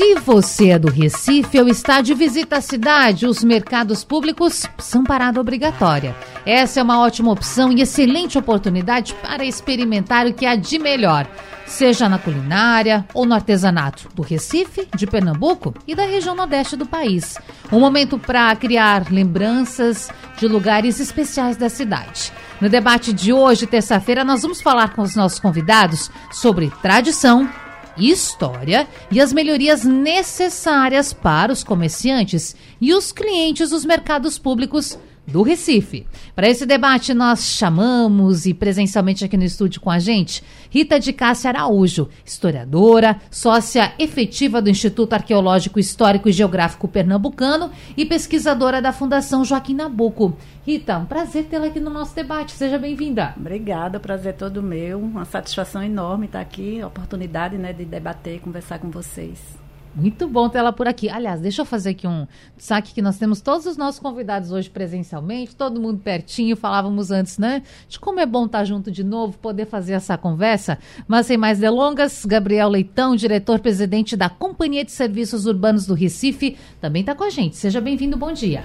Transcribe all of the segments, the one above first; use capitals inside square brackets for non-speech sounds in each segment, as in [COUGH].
se você é do Recife ou está de visita à cidade, os mercados públicos são parada obrigatória. Essa é uma ótima opção e excelente oportunidade para experimentar o que há de melhor, seja na culinária ou no artesanato do Recife, de Pernambuco e da região nordeste do país. Um momento para criar lembranças de lugares especiais da cidade. No debate de hoje, terça-feira, nós vamos falar com os nossos convidados sobre tradição história e as melhorias necessárias para os comerciantes e os clientes dos mercados públicos do Recife. Para esse debate, nós chamamos e presencialmente aqui no estúdio com a gente Rita de Cássia Araújo, historiadora, sócia efetiva do Instituto Arqueológico Histórico e Geográfico Pernambucano e pesquisadora da Fundação Joaquim Nabuco. Rita, um prazer tê-la aqui no nosso debate. Seja bem-vinda. Obrigada, prazer todo meu. Uma satisfação enorme estar aqui, oportunidade né, de debater e conversar com vocês. Muito bom ter ela por aqui. Aliás, deixa eu fazer aqui um saque que nós temos todos os nossos convidados hoje presencialmente, todo mundo pertinho, falávamos antes, né? De como é bom estar junto de novo, poder fazer essa conversa. Mas sem mais delongas, Gabriel Leitão, diretor-presidente da Companhia de Serviços Urbanos do Recife, também está com a gente. Seja bem-vindo, bom dia.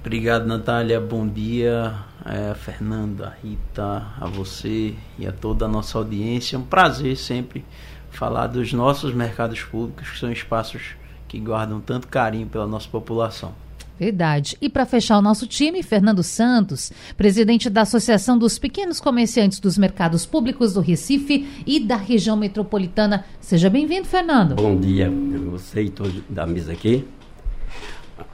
Obrigado, Natália. Bom dia, é, Fernanda, Rita, a você e a toda a nossa audiência. É um prazer sempre falar dos nossos mercados públicos, que são espaços que guardam tanto carinho pela nossa população. Verdade. E para fechar o nosso time, Fernando Santos, presidente da Associação dos Pequenos Comerciantes dos Mercados Públicos do Recife e da região metropolitana. Seja bem-vindo, Fernando. Bom dia a você e todos da mesa aqui.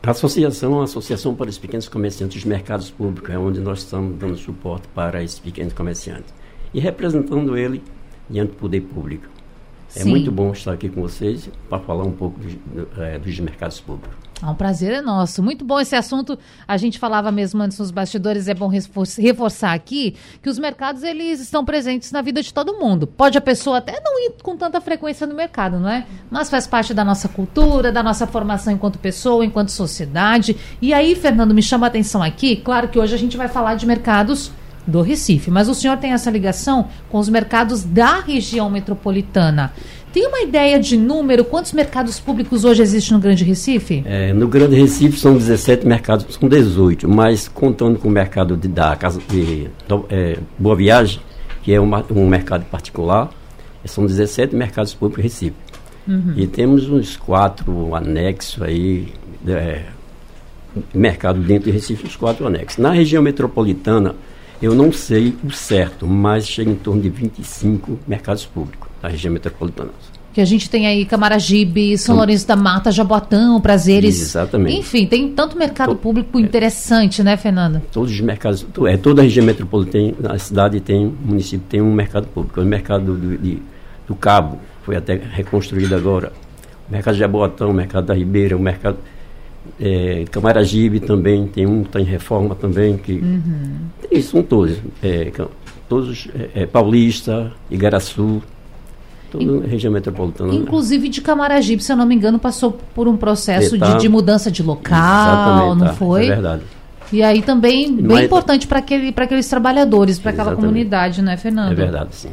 A associação é uma associação para os pequenos comerciantes dos mercados públicos, é onde nós estamos dando suporte para esses pequenos comerciantes e representando ele diante do poder público. É Sim. muito bom estar aqui com vocês para falar um pouco dos, é, dos mercados públicos. Ah, um prazer é nosso. Muito bom esse assunto. A gente falava mesmo antes nos bastidores, é bom reforçar aqui que os mercados eles estão presentes na vida de todo mundo. Pode a pessoa até não ir com tanta frequência no mercado, não é? Mas faz parte da nossa cultura, da nossa formação enquanto pessoa, enquanto sociedade. E aí, Fernando, me chama a atenção aqui. Claro que hoje a gente vai falar de mercados do Recife. Mas o senhor tem essa ligação com os mercados da região metropolitana. Tem uma ideia de número? Quantos mercados públicos hoje existem no Grande Recife? É, no Grande Recife são 17 mercados, são 18, mas contando com o mercado de, da casa de é, Boa Viagem, que é uma, um mercado particular, são 17 mercados públicos Recife. Uhum. E temos uns quatro anexos aí, é, mercado dentro de Recife, uns quatro anexos. Na região metropolitana, eu não sei o certo, mas chega em torno de 25 mercados públicos da região metropolitana. Que a gente tem aí Camaragibe, São Lourenço da Mata, Jaboatão, Prazeres. Exatamente. Enfim, tem tanto mercado público interessante, é, né, Fernanda? Todos os mercados, é, toda a região metropolitana, a cidade tem, o município tem um mercado público. O mercado do, de, do Cabo foi até reconstruído agora. O mercado de Jaboatão, o mercado da Ribeira, o mercado é, Camaragibe também tem um, está em reforma também. Que, uhum. Tem, são todos. É, todos é, é, Paulista, Igaraçu, toda a região metropolitana. Né? Inclusive de Camaragibe, se eu não me engano, passou por um processo tá, de, de, mudança de local, não tá, foi? É verdade. E aí também bem importante para aquele, aqueles trabalhadores, para aquela comunidade, né, Fernando? É verdade, sim.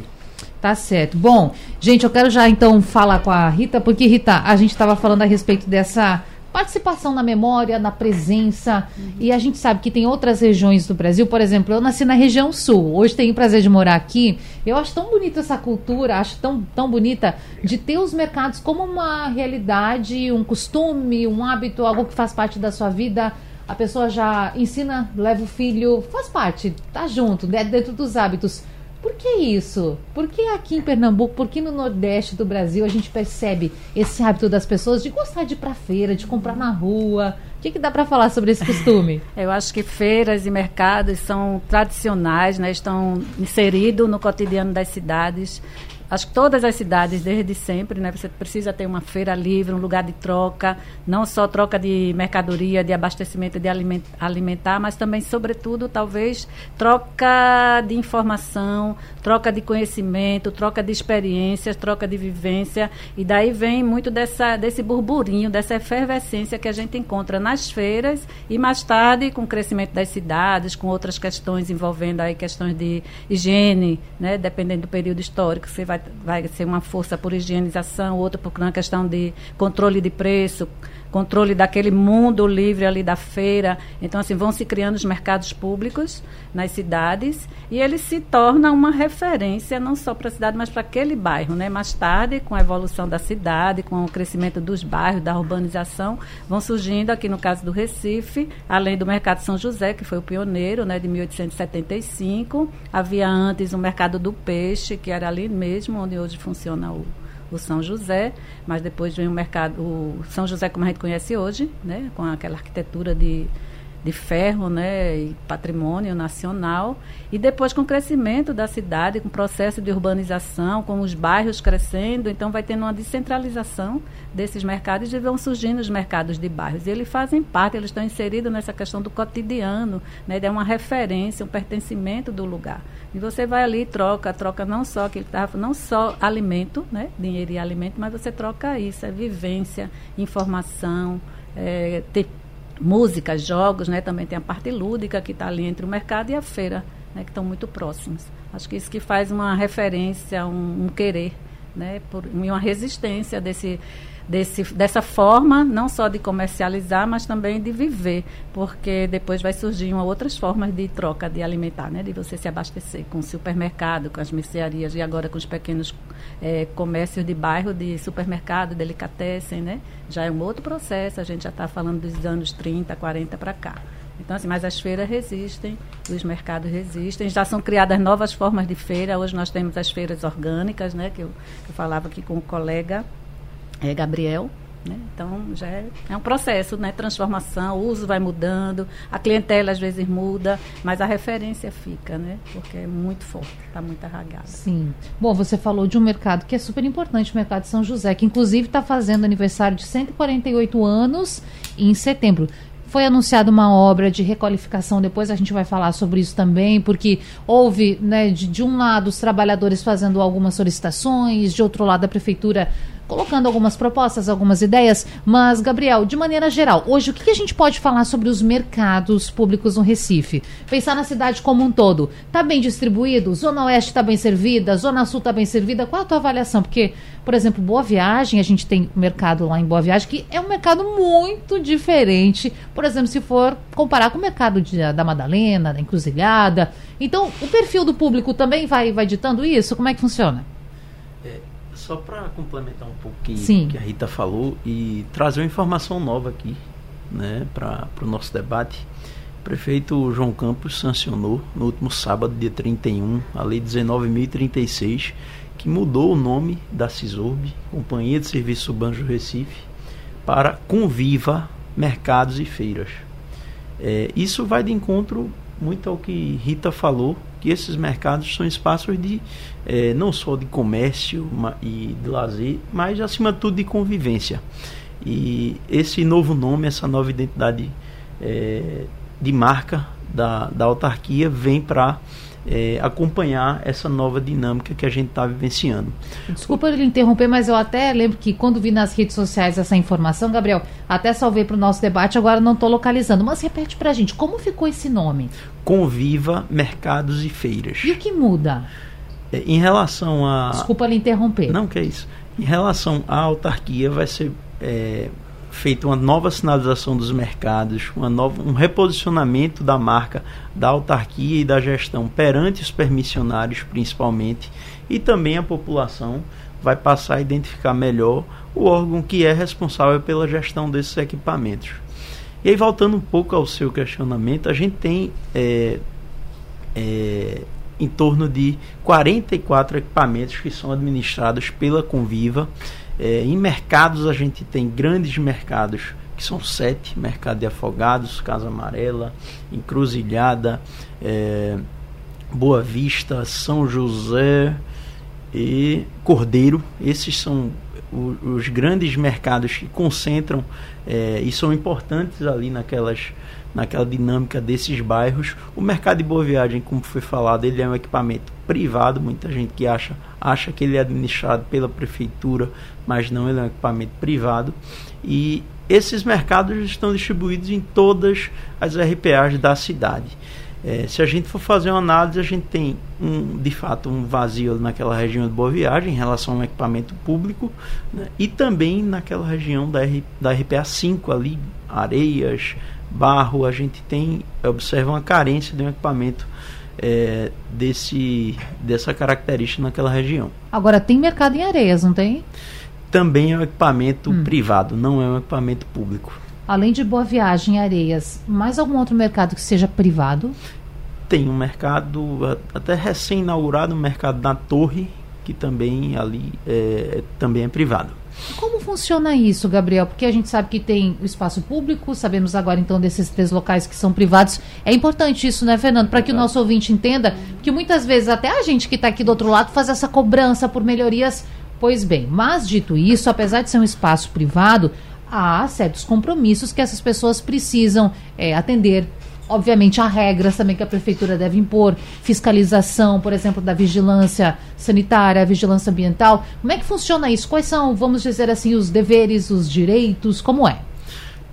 Tá certo. Bom, gente, eu quero já então falar com a Rita, porque, Rita, a gente estava falando a respeito dessa participação na memória, na presença. Uhum. E a gente sabe que tem outras regiões do Brasil, por exemplo, eu nasci na região sul, hoje tenho o prazer de morar aqui. Eu acho tão bonita essa cultura, acho tão, tão bonita de ter os mercados como uma realidade, um costume, um hábito, algo que faz parte da sua vida. A pessoa já ensina, leva o filho, faz parte, tá junto, dentro dos hábitos. Por que isso? Por que aqui em Pernambuco, por que no Nordeste do Brasil a gente percebe esse hábito das pessoas de gostar de ir para feira, de comprar na rua? O que, que dá para falar sobre esse costume? [LAUGHS] Eu acho que feiras e mercados são tradicionais, né? estão inseridos no cotidiano das cidades acho que todas as cidades, desde sempre, né, você precisa ter uma feira livre, um lugar de troca, não só troca de mercadoria, de abastecimento de alimentar, mas também, sobretudo, talvez, troca de informação, troca de conhecimento, troca de experiências, troca de vivência. E daí vem muito dessa, desse burburinho, dessa efervescência que a gente encontra nas feiras e mais tarde com o crescimento das cidades, com outras questões envolvendo aí questões de higiene, né, dependendo do período histórico, você vai, vai ser uma força por higienização, outra por uma questão de controle de preço, controle daquele mundo livre ali da feira. Então, assim, vão se criando os mercados públicos nas cidades e ele se torna uma referência não só para a cidade, mas para aquele bairro. Né? Mais tarde, com a evolução da cidade, com o crescimento dos bairros, da urbanização, vão surgindo, aqui no caso do Recife, além do Mercado São José, que foi o pioneiro, né, de 1875, havia antes o Mercado do Peixe, que era ali mesmo onde hoje funciona o o São José, mas depois vem o mercado, o São José como a gente conhece hoje, né, com aquela arquitetura de de ferro né, e patrimônio nacional. E depois, com o crescimento da cidade, com o processo de urbanização, com os bairros crescendo, então vai tendo uma descentralização desses mercados e vão surgindo os mercados de bairros. E eles fazem parte, eles estão inseridos nessa questão do cotidiano, né, de uma referência, um pertencimento do lugar. E você vai ali e troca, troca não só que estava não só alimento, né, dinheiro e alimento, mas você troca isso, é vivência, informação, é, ter músicas, jogos, né? Também tem a parte lúdica que está ali entre o mercado e a feira, né? Que estão muito próximos. Acho que isso que faz uma referência, um, um querer, né? Por, uma resistência desse desse, dessa forma, não só de comercializar, mas também de viver, porque depois vai surgir uma outras formas de troca de alimentar, né? de você se abastecer com o supermercado, com as mercearias e agora com os pequenos é, comércios de bairro de supermercado, delicatessen, né? já é um outro processo, a gente já está falando dos anos 30, 40 para cá. Então, assim, mas as feiras resistem, os mercados resistem, já são criadas novas formas de feira. Hoje nós temos as feiras orgânicas, né, que eu, que eu falava aqui com o colega, é, Gabriel. Né? Então já é, é, um processo, né? Transformação, o uso vai mudando, a clientela às vezes muda, mas a referência fica, né? Porque é muito forte, está muito arragada. Sim. Bom, você falou de um mercado que é super importante, o mercado de São José, que inclusive está fazendo aniversário de 148 anos em setembro foi anunciada uma obra de requalificação, depois a gente vai falar sobre isso também, porque houve, né, de, de um lado, os trabalhadores fazendo algumas solicitações, de outro lado, a prefeitura colocando algumas propostas, algumas ideias. Mas, Gabriel, de maneira geral, hoje o que a gente pode falar sobre os mercados públicos no Recife? Pensar na cidade como um todo. Está bem distribuído? Zona Oeste está bem servida? Zona Sul está bem servida? Qual a tua avaliação? Porque, por exemplo, Boa Viagem, a gente tem um mercado lá em Boa Viagem que é um mercado muito diferente. Por exemplo, se for comparar com o mercado de, da Madalena, da Encruzilhada. Então, o perfil do público também vai, vai ditando isso? Como é que funciona? Só para complementar um pouco o que, que a Rita falou e trazer uma informação nova aqui né, para o nosso debate. O prefeito João Campos sancionou no último sábado, dia 31, a Lei 19.036, que mudou o nome da CISURB, Companhia de Serviço Banjo Recife, para Conviva Mercados e Feiras. É, isso vai de encontro muito ao que Rita falou que esses mercados são espaços de é, não só de comércio e de lazer, mas acima de tudo de convivência. E esse novo nome, essa nova identidade é, de marca da, da autarquia vem para é, acompanhar essa nova dinâmica que a gente está vivenciando. Desculpa lhe interromper, mas eu até lembro que quando vi nas redes sociais essa informação, Gabriel, até salvei para o nosso debate, agora não estou localizando. Mas repete para a gente, como ficou esse nome? Conviva Mercados e Feiras. E o que muda? É, em relação a. Desculpa lhe interromper. Não, que é isso. Em relação à autarquia, vai ser é, feita uma nova sinalização dos mercados, uma nova, um reposicionamento da marca da autarquia e da gestão perante os permissionários, principalmente, e também a população vai passar a identificar melhor o órgão que é responsável pela gestão desses equipamentos. E aí, voltando um pouco ao seu questionamento, a gente tem é, é, em torno de 44 equipamentos que são administrados pela Conviva é, em mercados, a gente tem grandes mercados, que são sete: Mercado de Afogados, Casa Amarela, Encruzilhada, é, Boa Vista, São José e Cordeiro. Esses são os, grandes mercados que concentram é, e são importantes ali naquelas naquela dinâmica desses bairros. O mercado de Boa Viagem, como foi falado, ele é um equipamento privado, muita gente que acha, acha que ele é administrado pela prefeitura, mas não, ele é um equipamento privado. E esses mercados estão distribuídos em todas as RPAs da cidade. É, se a gente for fazer uma análise, a gente tem um, de fato um vazio naquela região de Boa Viagem em relação ao equipamento público né, e também naquela região da, R, da RPA 5 ali, Areias, Barro, a gente tem observa uma carência de um equipamento é, desse, dessa característica naquela região. Agora tem mercado em Areias, não tem? Também é um equipamento hum. privado, não é um equipamento público. Além de Boa Viagem, Areias, mais algum outro mercado que seja privado? Tem um mercado até recém-inaugurado, um mercado na Torre, que também ali é, também é privado. Como funciona isso, Gabriel? Porque a gente sabe que tem o espaço público, sabemos agora então desses três locais que são privados. É importante isso, né, Fernando? Para que o nosso ouvinte entenda que muitas vezes até a gente que está aqui do outro lado faz essa cobrança por melhorias. Pois bem, mas dito isso, apesar de ser um espaço privado, há certos compromissos que essas pessoas precisam é, atender. Obviamente, há regras também que a prefeitura deve impor, fiscalização, por exemplo, da vigilância sanitária, vigilância ambiental. Como é que funciona isso? Quais são, vamos dizer assim, os deveres, os direitos? Como é?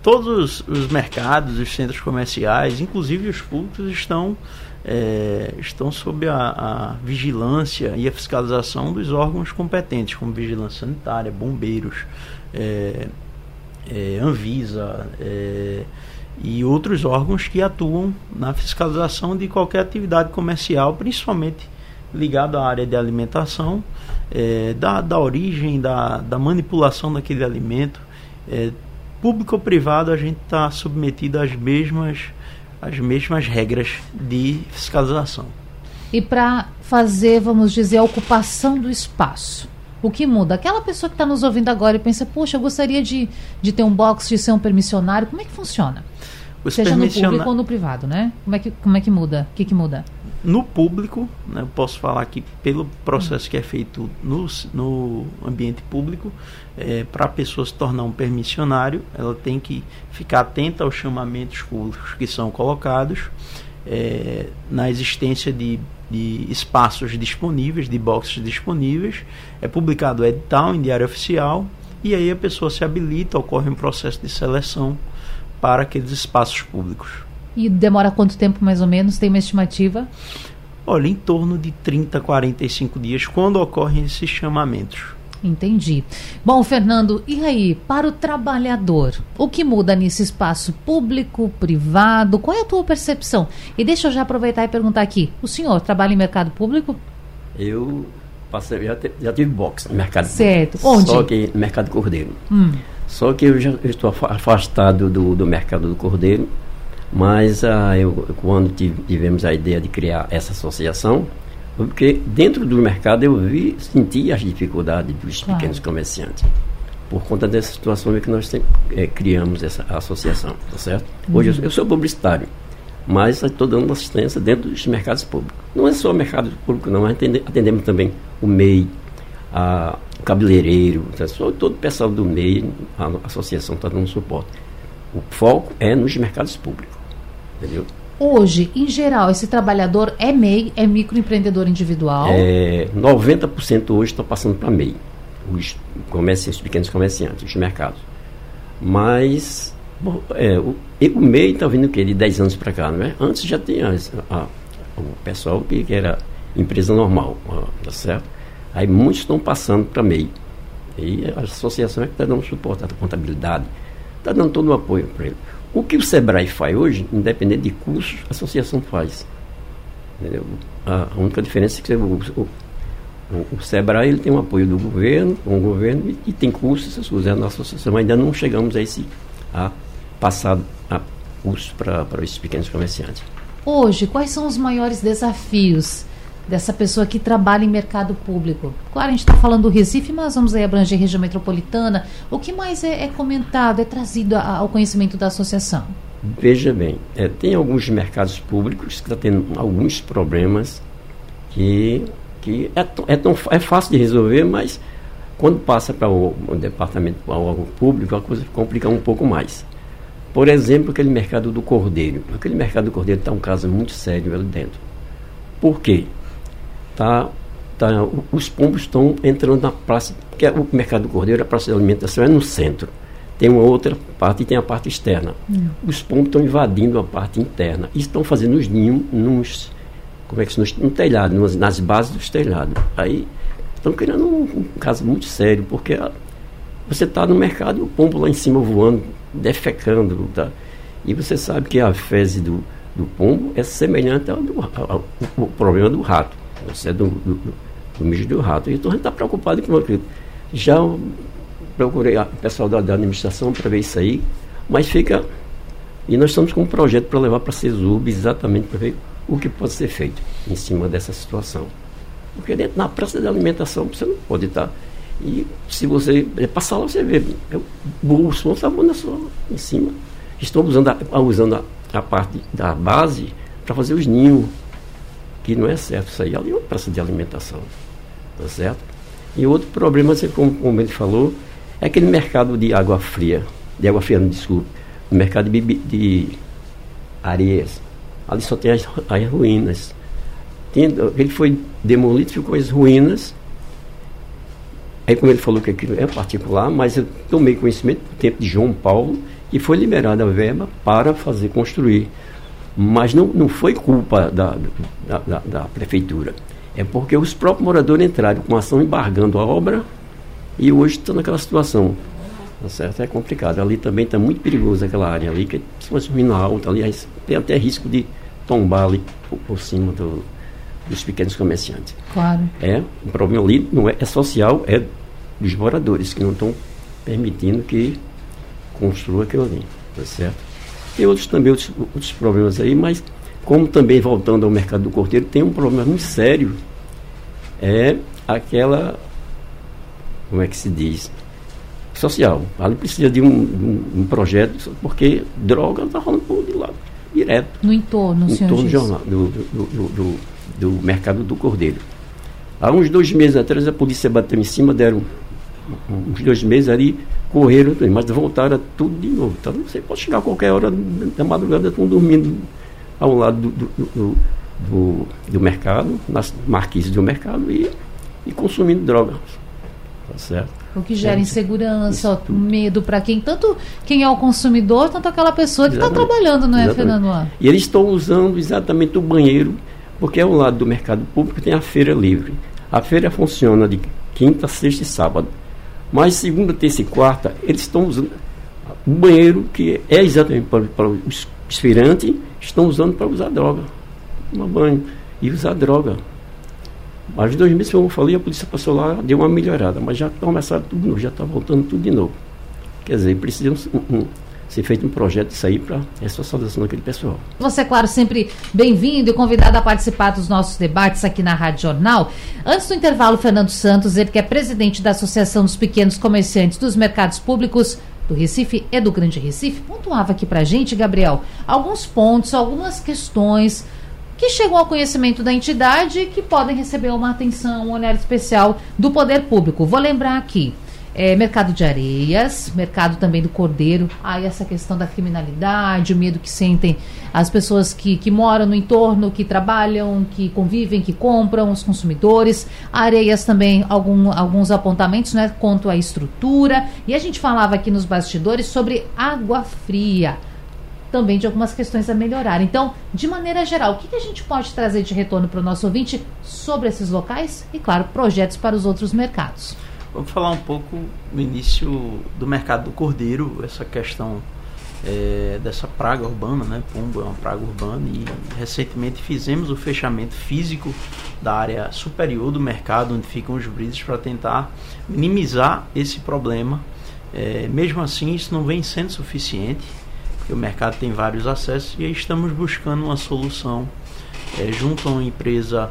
Todos os mercados, os centros comerciais, inclusive os públicos, estão é, estão sob a, a, vigilância e a fiscalização dos órgãos competentes, como vigilância sanitária, bombeiros, é, é, Anvisa é, e outros órgãos que atuam na fiscalização de qualquer atividade comercial, principalmente ligado à área de alimentação, é, da, da origem, da, da manipulação daquele alimento. É, público ou privado, a gente está submetido às mesmas, às mesmas regras de fiscalização. E para fazer, vamos dizer, a ocupação do espaço, o que muda? Aquela pessoa que está nos ouvindo agora e pensa, poxa, eu gostaria de, de ter um box, de ser um permissionário, como é que funciona? Os Seja no público ou no privado, né? Como é que, como é que muda? O que, que muda? No público, né, eu posso falar que pelo processo que é feito no, no ambiente público, é, para a pessoa se tornar um permissionário, ela tem que ficar atenta aos chamamentos públicos que são colocados, é, na existência de de espaços disponíveis, de boxes disponíveis, é publicado o edital em diário oficial e aí a pessoa se habilita, ocorre um processo de seleção para aqueles espaços públicos. E demora quanto tempo mais ou menos? Tem uma estimativa? Olha, em torno de 30, 45 dias, quando ocorrem esses chamamentos. Entendi. Bom, Fernando, e aí, para o trabalhador, o que muda nesse espaço público, privado? Qual é a tua percepção? E deixa eu já aproveitar e perguntar aqui: o senhor trabalha em mercado público? Eu passei, já, te, já tive boxe no mercado certo. público. Onde? Só que no mercado cordeiro. Hum. Só que eu já eu estou afastado do, do mercado do cordeiro, mas ah, eu, quando tivemos a ideia de criar essa associação, porque dentro do mercado eu vi, senti as dificuldades dos claro. pequenos comerciantes. Por conta dessa situação que nós tem, é, criamos essa associação, tá certo? Hoje uhum. eu, eu, sou publicitário, mas estou dando assistência dentro dos mercados públicos. Não é só o mercado público, não, mas atendemos, atendemos também o MEI, a, o cabeleireiro, tá, todo o pessoal do MEI, a, a associação está dando suporte. O foco é nos mercados públicos, entendeu? Hoje, em geral, esse trabalhador é MEI, é microempreendedor individual? É, 90% hoje estão passando para MEI, os, comerciantes, os pequenos comerciantes, os mercados. Mas é, o, o MEI está vindo o quê? De 10 anos para cá, não é? Antes já tinha a, a, o pessoal que, que, era empresa normal, tá certo? Aí muitos estão passando para MEI. E a associação é que está dando suporte à contabilidade, está dando todo o apoio para ele. O que o Sebrae faz hoje, independente de custos, a associação faz. Entendeu? A, única diferença é que o, o, o, Sebrae ele tem um apoio do governo, com o governo, e, e tem custos, essas coisas. A associação ainda não chegamos a esse a passar a custos para esses pequenos comerciantes. Hoje, quais são os maiores desafios dessa pessoa que trabalha em mercado público. Claro, a gente está falando do Recife, mas vamos aí abranger região metropolitana. O que mais é, é comentado, é trazido a, ao conhecimento da associação? Veja bem, é, tem alguns mercados públicos que estão tá tendo alguns problemas que que é, é, tão, é fácil de resolver, mas quando passa para o, o departamento, para o público, a coisa complica um pouco mais. Por exemplo, aquele mercado do cordeiro. Aquele mercado do cordeiro está um caso muito sério ali dentro. Por quê? Tá, tá, os pombos estão entrando na praça, porque o mercado do cordeiro, a praça de alimentação é no centro. Tem uma outra parte e tem a parte externa. Hum. Os pombos estão invadindo a parte interna e estão fazendo os ninhos nos, como é que no, no telhado, nas, nas bases dos telhados. Aí estão criando um, um, caso muito sério, porque a, você está no mercado e o pombo lá em cima voando, defecando. Tá? E você sabe que a fezes do, do pombo é semelhante ao, do, ao, ao, ao problema do rato. Você é do, do, do mijo do rato. Então a gente está preocupado com aquilo. Já procurei o pessoal da, da administração para ver isso aí, mas fica. E nós estamos com um projeto para levar para a CESUB exatamente para ver o que pode ser feito em cima dessa situação. Porque dentro na praça de alimentação você não pode estar. E se você é, passar lá, você vê, é, o bolso está só em cima. Estão usando a, usando a, a parte da base para fazer os ninhos, que não é certo isso aí. Ali é uma praça de alimentação. Tá certo? E outro problema, como, como ele falou, é aquele mercado de água fria, de água fria, não, desculpe, o mercado de, de areias. Ali só tem as, as ruínas. Tem, ele foi demolido, ficou as ruínas. Aí, como ele falou que aquilo é particular, mas eu tomei conhecimento do tempo de João Paulo e foi liberada a verba para fazer construir. Mas não, não foi culpa da, da, da, da prefeitura. É porque os próprios moradores entraram com ação embargando a obra e hoje estão naquela situação. Tá certo? É complicado. Ali também está muito perigoso aquela área ali, que se fosse mina alta ali, tem até risco de tombar ali por, por cima do, dos pequenos comerciantes. Claro. É, o problema ali não é, é social, é dos moradores que não estão permitindo que construa aquilo ali. Tá certo? Tem outros também, outros, outros problemas aí, mas como também voltando ao mercado do corteiro, tem um problema muito sério. É aquela como é que se diz, social. Ali precisa de um, um, um projeto, porque droga está rolando por de lado, direto. No entorno, no entorno do, jornal, do, do, do, do, mercado do Cordeiro. Há uns dois meses atrás a polícia bateu em cima, deram uns dois meses ali, correram, mas voltaram tudo de novo. Então você pode chegar a qualquer hora da madrugada, estão dormindo ao lado do, do, do, do mercado, nas marquises do mercado e, e consumindo drogas. Tá certo? O que gera é, insegurança, medo para quem, tanto quem é o consumidor, tanto aquela pessoa que está trabalhando, não é, Exatamente. Fernando? E eles estão usando exatamente o banheiro, porque ao lado do mercado público tem a feira livre. A feira funciona de quinta, sexta e sábado. Mas segunda, terça e quarta, eles estão usando o banheiro, que é exatamente para, para os aspirantes, estão usando para usar droga. Tomar banho e usar droga. Mas dois meses, como eu falei, a polícia passou lá, deu uma melhorada, mas já começaram tudo de novo, já está voltando tudo de novo. Quer dizer, precisa um, um, ser feito um projeto disso aí para ressocialização daquele pessoal. Você, é claro, sempre bem-vindo e convidado a participar dos nossos debates aqui na Rádio Jornal. Antes do intervalo, Fernando Santos, ele que é presidente da Associação dos Pequenos Comerciantes dos Mercados Públicos do Recife e do Grande Recife, pontuava aqui para a gente, Gabriel, alguns pontos, algumas questões que chegam ao conhecimento da entidade e que podem receber uma atenção, um olhar especial do poder público. Vou lembrar aqui. É, mercado de areias, mercado também do cordeiro, aí essa questão da criminalidade, o medo que sentem as pessoas que, que moram no entorno, que trabalham, que convivem, que compram, os consumidores. Areias também, algum, alguns apontamentos né, quanto à estrutura. E a gente falava aqui nos bastidores sobre água fria também de algumas questões a melhorar. Então, de maneira geral, o que, que a gente pode trazer de retorno para o nosso ouvinte sobre esses locais e, claro, projetos para os outros mercados? Vamos falar um pouco no início do mercado do cordeiro, essa questão é, dessa praga urbana, né? Pombo é uma praga urbana e recentemente fizemos o fechamento físico da área superior do mercado, onde ficam os brises, para tentar minimizar esse problema. É, mesmo assim, isso não vem sendo suficiente porque o mercado tem vários acessos e estamos buscando uma solução é, junto a uma empresa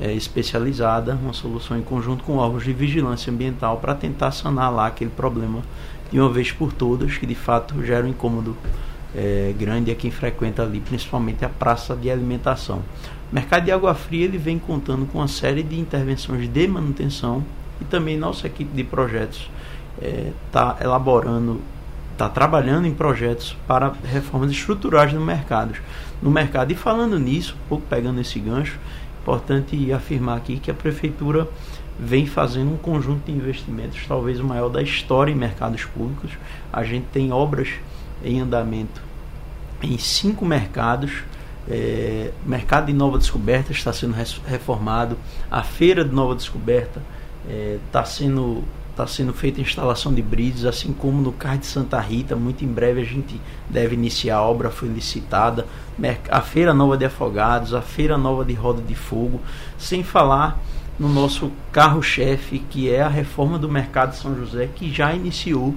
é, especializada, uma solução em conjunto com órgãos de vigilância ambiental para tentar sanar lá aquele problema de uma vez por todas, que de fato gera um incômodo é, grande a quem frequenta ali, principalmente a praça de alimentação. O mercado de água fria ele vem contando com uma série de intervenções de manutenção e também nossa equipe de projetos está é, elaborando, está trabalhando em projetos para reformas estruturais no mercado. No mercado. E falando nisso, um pouco pegando esse gancho, importante afirmar aqui que a prefeitura vem fazendo um conjunto de investimentos, talvez o maior da história em mercados públicos. A gente tem obras em andamento em cinco mercados. É, mercado de Nova Descoberta está sendo reformado, a Feira de Nova Descoberta está é, sendo está sendo feita a instalação de bridges, assim como no CAR de Santa Rita. Muito em breve a gente deve iniciar a obra, foi licitada. A Feira Nova de Afogados, a Feira Nova de Roda de Fogo, sem falar no nosso carro-chefe, que é a reforma do Mercado São José, que já iniciou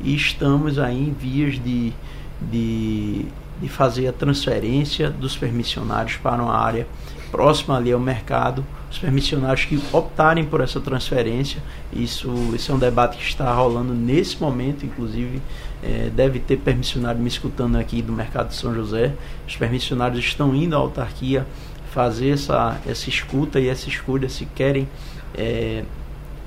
e estamos aí em vias de, de, de fazer a transferência dos permissionários para uma área próxima ali ao mercado, os permissionários que optarem por essa transferência. Isso, isso é um debate que está rolando nesse momento, inclusive é, deve ter permissionário me escutando aqui do mercado de São José. Os permissionários estão indo à autarquia fazer essa, essa escuta e essa escolha se querem é,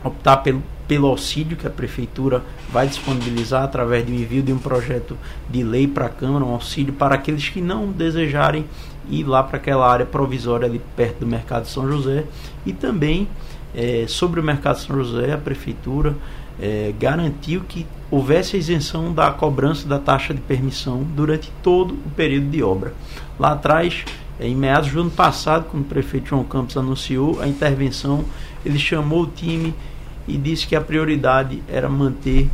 optar pelo, pelo auxílio que a prefeitura vai disponibilizar através do envio de um projeto de lei para a Câmara, um auxílio para aqueles que não desejarem ir lá para aquela área provisória ali perto do Mercado São José. E também é, sobre o Mercado São José, a Prefeitura é, garantiu que houvesse a isenção da cobrança da taxa de permissão durante todo o período de obra. Lá atrás, em meados do ano passado, quando o prefeito João Campos anunciou a intervenção, ele chamou o time e disse que a prioridade era manter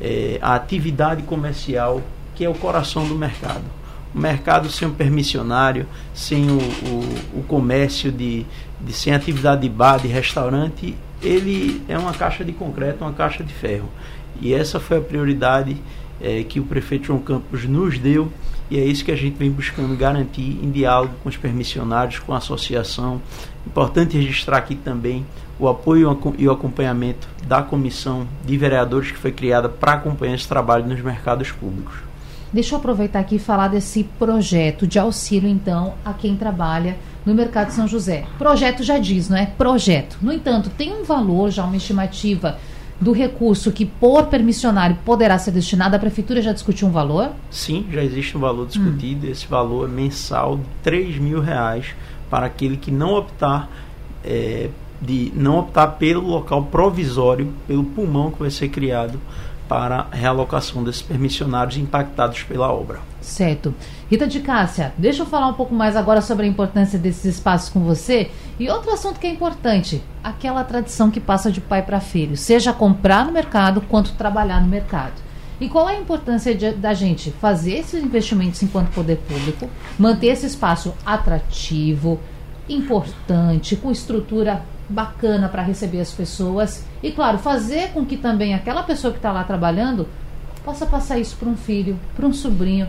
é, a atividade comercial, que é o coração do mercado o mercado sem o permissionário, sem o, o, o comércio de, de sem atividade de bar, de restaurante, ele é uma caixa de concreto, uma caixa de ferro. E essa foi a prioridade é, que o prefeito João Campos nos deu e é isso que a gente vem buscando garantir em diálogo com os permissionários, com a associação. Importante registrar aqui também o apoio e o acompanhamento da comissão de vereadores que foi criada para acompanhar esse trabalho nos mercados públicos. Deixa eu aproveitar aqui e falar desse projeto de auxílio, então, a quem trabalha no Mercado São José. Projeto já diz, não é? Projeto. No entanto, tem um valor, já uma estimativa do recurso que por permissionário poderá ser destinado, a prefeitura já discutiu um valor? Sim, já existe um valor discutido. Hum. Esse valor é mensal de 3 mil reais para aquele que não optar é, de não optar pelo local provisório, pelo pulmão que vai ser criado para realocação desses permissionários impactados pela obra. Certo. Rita de Cássia, deixa eu falar um pouco mais agora sobre a importância desses espaços com você. E outro assunto que é importante, aquela tradição que passa de pai para filho, seja comprar no mercado quanto trabalhar no mercado. E qual é a importância de, da gente fazer esses investimentos enquanto poder público, manter esse espaço atrativo, importante, com estrutura bacana para receber as pessoas e, claro, fazer com que também aquela pessoa que está lá trabalhando possa passar isso para um filho, para um sobrinho.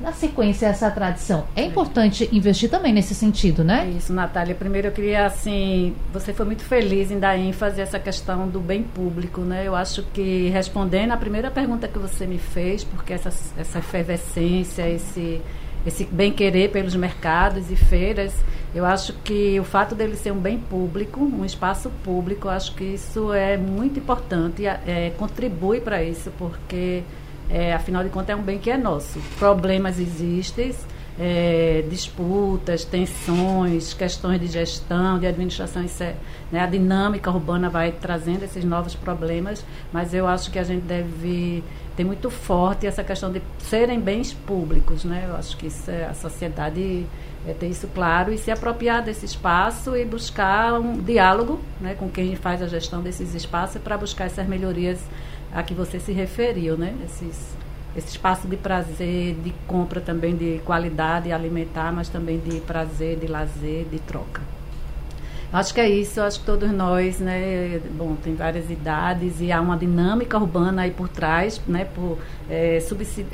Na sequência, essa tradição. É importante investir também nesse sentido, né? É isso, Natália. Primeiro eu queria, assim, você foi muito feliz em dar ênfase a essa questão do bem público, né? Eu acho que respondendo a primeira pergunta que você me fez, porque essa, essa efervescência, esse esse bem querer pelos mercados e feiras, eu acho que o fato dele ser um bem público, um espaço público, acho que isso é muito importante, é, contribui para isso, porque é, afinal de contas é um bem que é nosso. Problemas existem, é, disputas, tensões, questões de gestão, de administração, isso é, né, a dinâmica urbana vai trazendo esses novos problemas, mas eu acho que a gente deve ter muito forte essa questão de serem bens públicos, né? Eu acho que isso é, a sociedade é ter isso claro e se apropriar desse espaço e buscar um diálogo né, com quem faz a gestão desses espaços para buscar essas melhorias a que você se referiu, né? Esses esse espaço de prazer, de compra também de qualidade alimentar, mas também de prazer, de lazer, de troca. Acho que é isso, acho que todos nós, né, bom, tem várias idades e há uma dinâmica urbana aí por trás, né, por, é,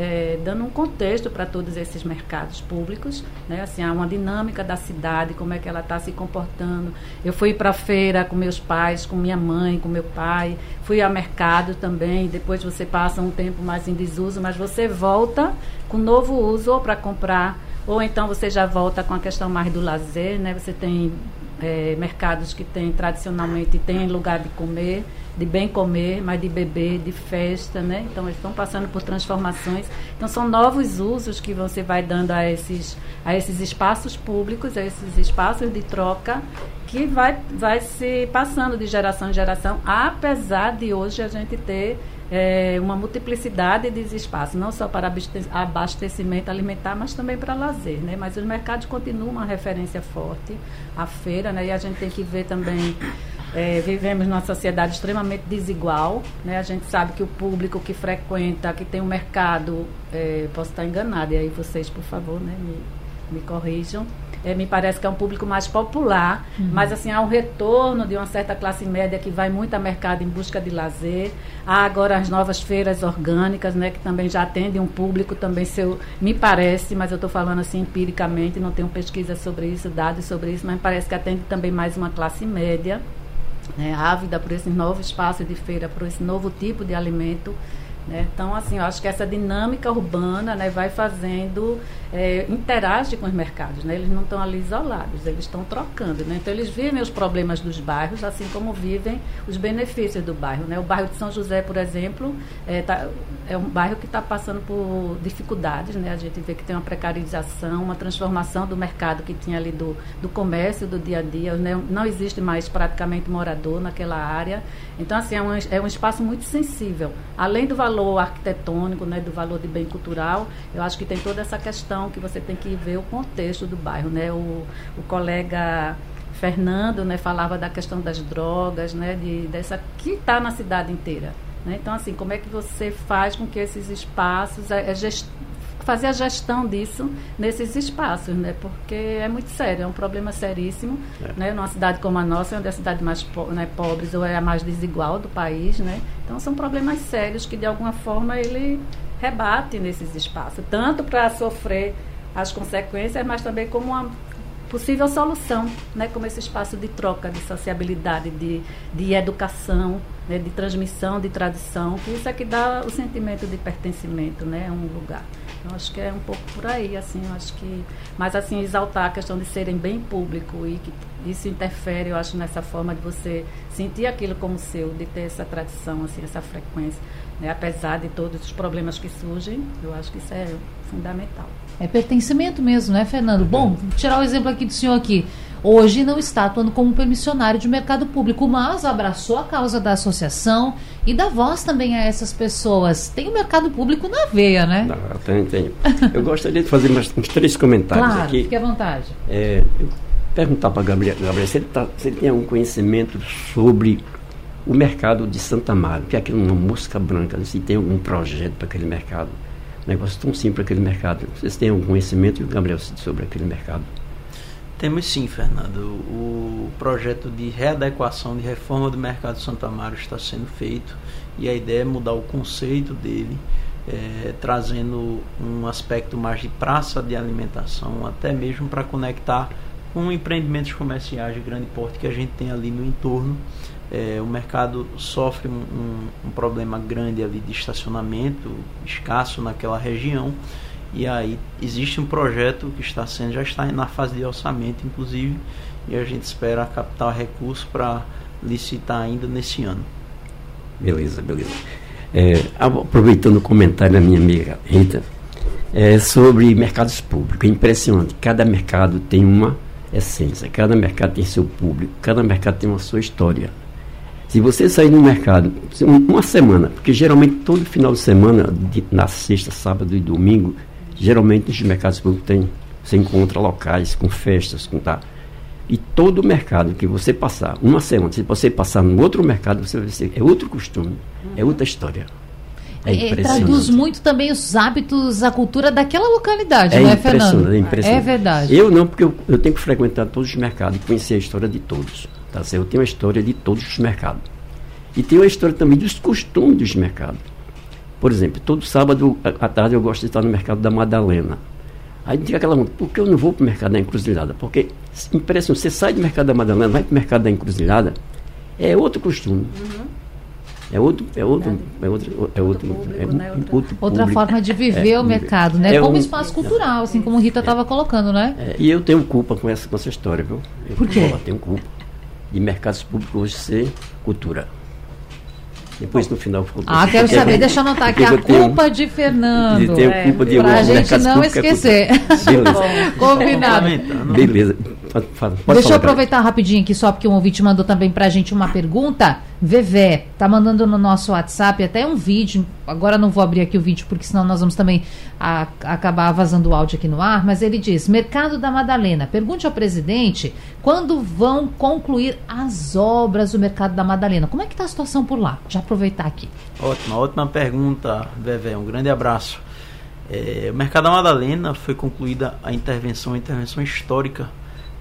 é, dando um contexto para todos esses mercados públicos, né, assim, há uma dinâmica da cidade, como é que ela está se comportando. Eu fui para a feira com meus pais, com minha mãe, com meu pai, fui ao mercado também, depois você passa um tempo mais em desuso, mas você volta com novo uso ou para comprar ou então você já volta com a questão mais do lazer, né? Você tem é, mercados que têm tradicionalmente tem lugar de comer, de bem comer, mas de beber, de festa, né? Então eles estão passando por transformações. Então são novos usos que você vai dando a esses a esses espaços públicos, a esses espaços de troca que vai vai se passando de geração em geração, apesar de hoje a gente ter é, uma multiplicidade de espaços, não só para abastecimento alimentar, mas também para lazer. Né? Mas os mercados continuam uma referência forte, a feira, né? e a gente tem que ver também. É, vivemos numa sociedade extremamente desigual. Né? A gente sabe que o público que frequenta, que tem um mercado, é, posso estar enganada, e aí vocês, por favor, né, me, me corrijam é, me parece que é um público mais popular, uhum. mas assim há um retorno de uma certa classe média que vai muito a mercado em busca de lazer. Há agora as novas feiras orgânicas, né, que também já atendem um público também seu, me parece, mas eu estou falando assim empiricamente, não tenho pesquisa sobre isso, dados sobre isso, mas me parece que atende também mais uma classe média, né, ávida por esse novo espaço de feira, por esse novo tipo de alimento. Né? Então, assim, eu acho que essa dinâmica urbana né, vai fazendo, é, interage com os mercados. Né? Eles não estão ali isolados, eles estão trocando. Né? Então, eles vivem os problemas dos bairros, assim como vivem os benefícios do bairro. Né? O bairro de São José, por exemplo, é, tá, é um bairro que está passando por dificuldades. Né? A gente vê que tem uma precarização, uma transformação do mercado que tinha ali do, do comércio, do dia a dia. Né? Não existe mais praticamente morador naquela área. Então, assim, é um, é um espaço muito sensível. Além do valor arquitetônico, né, do valor de bem cultural, eu acho que tem toda essa questão que você tem que ver o contexto do bairro. Né? O, o colega Fernando né, falava da questão das drogas, né, de, dessa que está na cidade inteira. Né? Então, assim, como é que você faz com que esses espaços, é, é gest fazer a gestão disso nesses espaços, né? Porque é muito sério, é um problema seríssimo, é. né? Numa cidade como a nossa, é uma das cidades mais po né, pobres ou é a mais desigual do país, né? Então são problemas sérios que de alguma forma ele rebate nesses espaços, tanto para sofrer as consequências, mas também como uma possível solução, né, como esse espaço de troca, de sociabilidade, de, de educação, né, de transmissão, de tradição, que isso é que dá o sentimento de pertencimento, né, a um lugar. Então, acho que é um pouco por aí, assim, acho que... Mas, assim, exaltar a questão de serem bem público e que isso interfere, eu acho, nessa forma de você sentir aquilo como seu, de ter essa tradição, assim, essa frequência. Né? Apesar de todos os problemas que surgem, eu acho que isso é fundamental. É pertencimento mesmo, né, Fernando? Bom, vou tirar o exemplo aqui do senhor aqui. Hoje não está atuando como permissionário de mercado público, mas abraçou a causa da associação e dá voz também a essas pessoas. Tem o mercado público na veia, né? Não, tem, tem. Eu gostaria de fazer mais, uns três comentários claro, aqui. Fique à vontade. É, perguntar para Gabriel, Gabriel se, ele tá, se ele tem algum conhecimento sobre o mercado de Santa Maria, que é aquilo uma mosca branca, se tem algum projeto para aquele mercado. Negócio tão simples aquele mercado. Vocês têm algum conhecimento, Gabriel, sobre aquele mercado? Temos sim, Fernando. O projeto de readequação, de reforma do mercado de Santa Maria está sendo feito e a ideia é mudar o conceito dele, é, trazendo um aspecto mais de praça de alimentação, até mesmo para conectar com empreendimentos comerciais de grande porte que a gente tem ali no entorno. É, o mercado sofre um, um, problema grande ali de estacionamento escasso naquela região. E aí existe um projeto que está sendo já está na fase de orçamento inclusive e a gente espera captar recursos para licitar ainda nesse ano. Beleza beleza. É, aproveitando o comentário da minha amiga Rita é, sobre mercados públicos. É impressionante. Cada mercado tem uma essência cada mercado tem seu público cada mercado tem uma sua história se você sair no mercado uma semana, porque geralmente todo final de semana, de, na sexta, sábado e domingo, geralmente nos mercados públicos tem, você encontra locais com festas, com tá. E todo mercado que você passar, uma semana, se você passar no outro mercado, você vai ver, é outro costume, é outra história. É, é traduz muito também os hábitos, a cultura daquela localidade, é não é, Fernando? É impressionante. É verdade. Eu não, porque eu, eu tenho que frequentar todos os mercados e conhecer a história de todos. Tá certo? Tem uma história de todos os mercados. E tem uma história também dos costumes dos mercados. Por exemplo, todo sábado à tarde eu gosto de estar no mercado da Madalena. Aí tem aquela pergunta, por que eu não vou para o mercado da Encruzilhada? Porque, impressionante, você sai do mercado da Madalena, vai para o mercado da Encruzilhada, é outro costume. Uhum. É outro, é outro, é outro, é outro, público, é né? outro, Outra- Outra público. forma de viver É, o mercado, né? é Como um- espaço cultural, assim como Rita estava colocando, né? É, e eu tenho culpa com essa, com essa história, viu? Eu, Por quê? Eu tenho culpa de mercados públicos hoje ser cultura. Depois no final ficou. Ah, quero saber, deixa eu anotar aqui, a culpa de Fernando. de ter É, culpa de Pra alguns gente não é esquecer. Beleza. [LAUGHS] Combinado. Beleza. Deixa eu aproveitar rapidinho aqui, só porque um ouvinte mandou também pra gente uma pergunta. Vevé, tá mandando no nosso WhatsApp até um vídeo. Agora não vou abrir aqui o vídeo, porque senão nós vamos também a- acabar vazando o áudio aqui no ar. Mas ele diz: Mercado da Madalena, pergunte ao presidente quando vão concluir as obras do Mercado da Madalena. Como é que tá a situação por lá? Já aproveitar aqui. Ótima, ótima pergunta, Vevé. Um grande abraço. É, o Mercado da Madalena foi concluída a intervenção, a intervenção histórica